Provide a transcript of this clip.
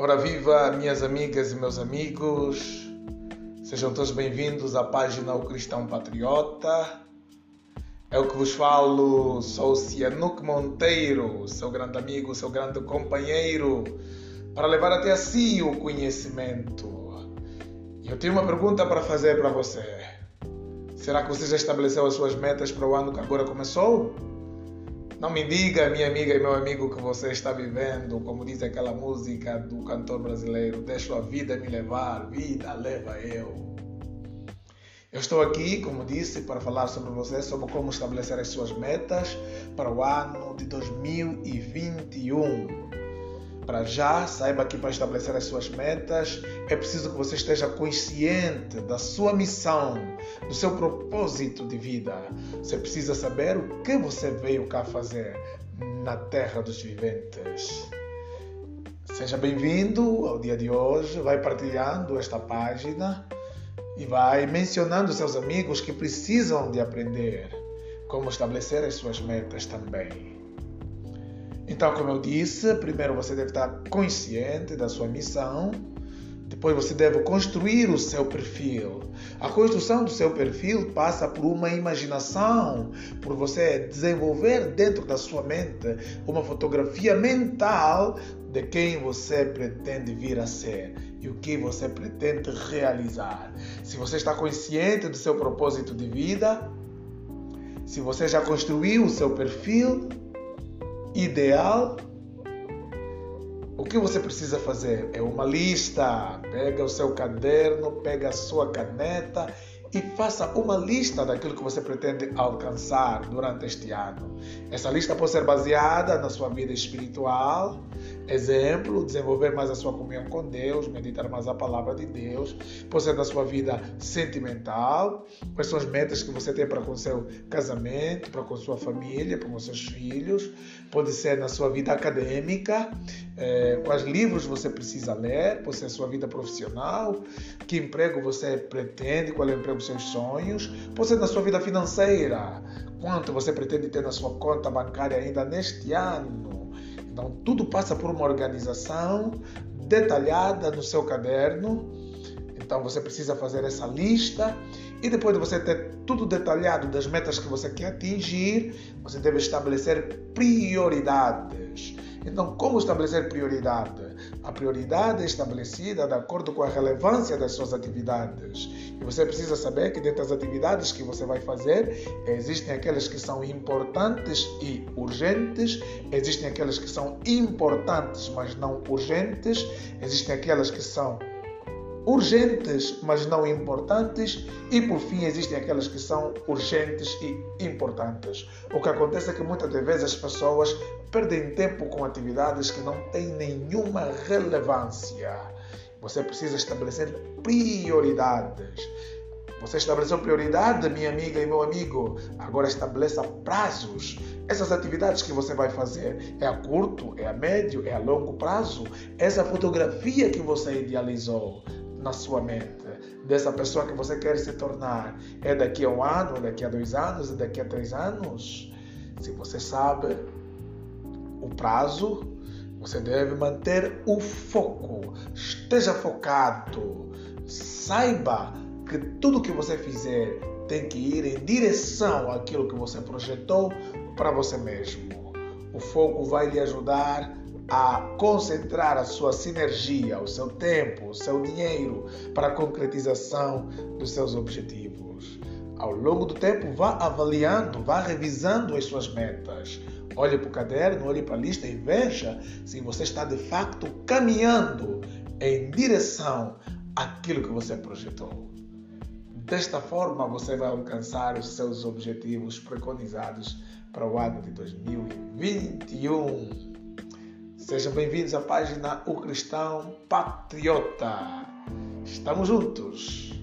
Ora viva, minhas amigas e meus amigos, sejam todos bem-vindos à página O Cristão Patriota. É o que vos falo, sou Cianuque Monteiro, seu grande amigo, seu grande companheiro, para levar até a si o conhecimento. E eu tenho uma pergunta para fazer para você. Será que você já estabeleceu as suas metas para o ano que agora começou? Não me diga, minha amiga e meu amigo, que você está vivendo, como diz aquela música do cantor brasileiro, deixo a vida me levar, vida leva eu. Eu estou aqui, como disse, para falar sobre você, sobre como estabelecer as suas metas para o ano de 2021. Para já, saiba que para estabelecer as suas metas é preciso que você esteja consciente da sua missão, do seu propósito de vida. Você precisa saber o que você veio cá fazer na terra dos viventes. Seja bem-vindo ao dia de hoje. Vai partilhando esta página e vai mencionando seus amigos que precisam de aprender como estabelecer as suas metas também. Então, como eu disse, primeiro você deve estar consciente da sua missão, depois você deve construir o seu perfil. A construção do seu perfil passa por uma imaginação, por você desenvolver dentro da sua mente uma fotografia mental de quem você pretende vir a ser e o que você pretende realizar. Se você está consciente do seu propósito de vida, se você já construiu o seu perfil, ideal, o que você precisa fazer? É uma lista. Pega o seu caderno, pega a sua caneta e faça uma lista daquilo que você pretende alcançar durante este ano. Essa lista pode ser baseada na sua vida espiritual, exemplo, desenvolver mais a sua comunhão com Deus, meditar mais a palavra de Deus, pode ser na sua vida sentimental, quais são as metas que você tem para com seu casamento, para com sua família, para com seus filhos, pode ser na sua vida acadêmica, é, quais livros você precisa ler, pode ser a sua vida profissional, que emprego você pretende, qual é o emprego seus sonhos, ser na sua vida financeira, quanto você pretende ter na sua conta bancária ainda neste ano. Então, tudo passa por uma organização detalhada no seu caderno. Então, você precisa fazer essa lista e depois de você ter tudo detalhado das metas que você quer atingir, você deve estabelecer prioridades. Então, como estabelecer prioridade? A prioridade é estabelecida de acordo com a relevância das suas atividades. E você precisa saber que dentro das atividades que você vai fazer, existem aquelas que são importantes e urgentes, existem aquelas que são importantes, mas não urgentes, existem aquelas que são urgentes, mas não importantes, e por fim existem aquelas que são urgentes e importantes. O que acontece é que muitas vezes as pessoas perdem tempo com atividades que não têm nenhuma relevância. Você precisa estabelecer prioridades. Você estabeleceu prioridade, minha amiga e meu amigo. Agora estabeleça prazos. Essas atividades que você vai fazer é a curto, é a médio, é a longo prazo. Essa fotografia que você idealizou na sua mente dessa pessoa que você quer se tornar é daqui a um ano, é daqui a dois anos, é daqui a três anos? Se você sabe o prazo, você deve manter o foco. Esteja focado. Saiba que tudo que você fizer tem que ir em direção àquilo que você projetou para você mesmo. O foco vai lhe ajudar a concentrar a sua sinergia, o seu tempo, o seu dinheiro para a concretização dos seus objetivos. Ao longo do tempo, vá avaliando, vá revisando as suas metas. Olhe para o caderno, olhe para a lista e veja se você está de facto caminhando em direção àquilo que você projetou. Desta forma, você vai alcançar os seus objetivos preconizados para o ano de 2021. Sejam bem-vindos à página O Cristão Patriota. Estamos juntos.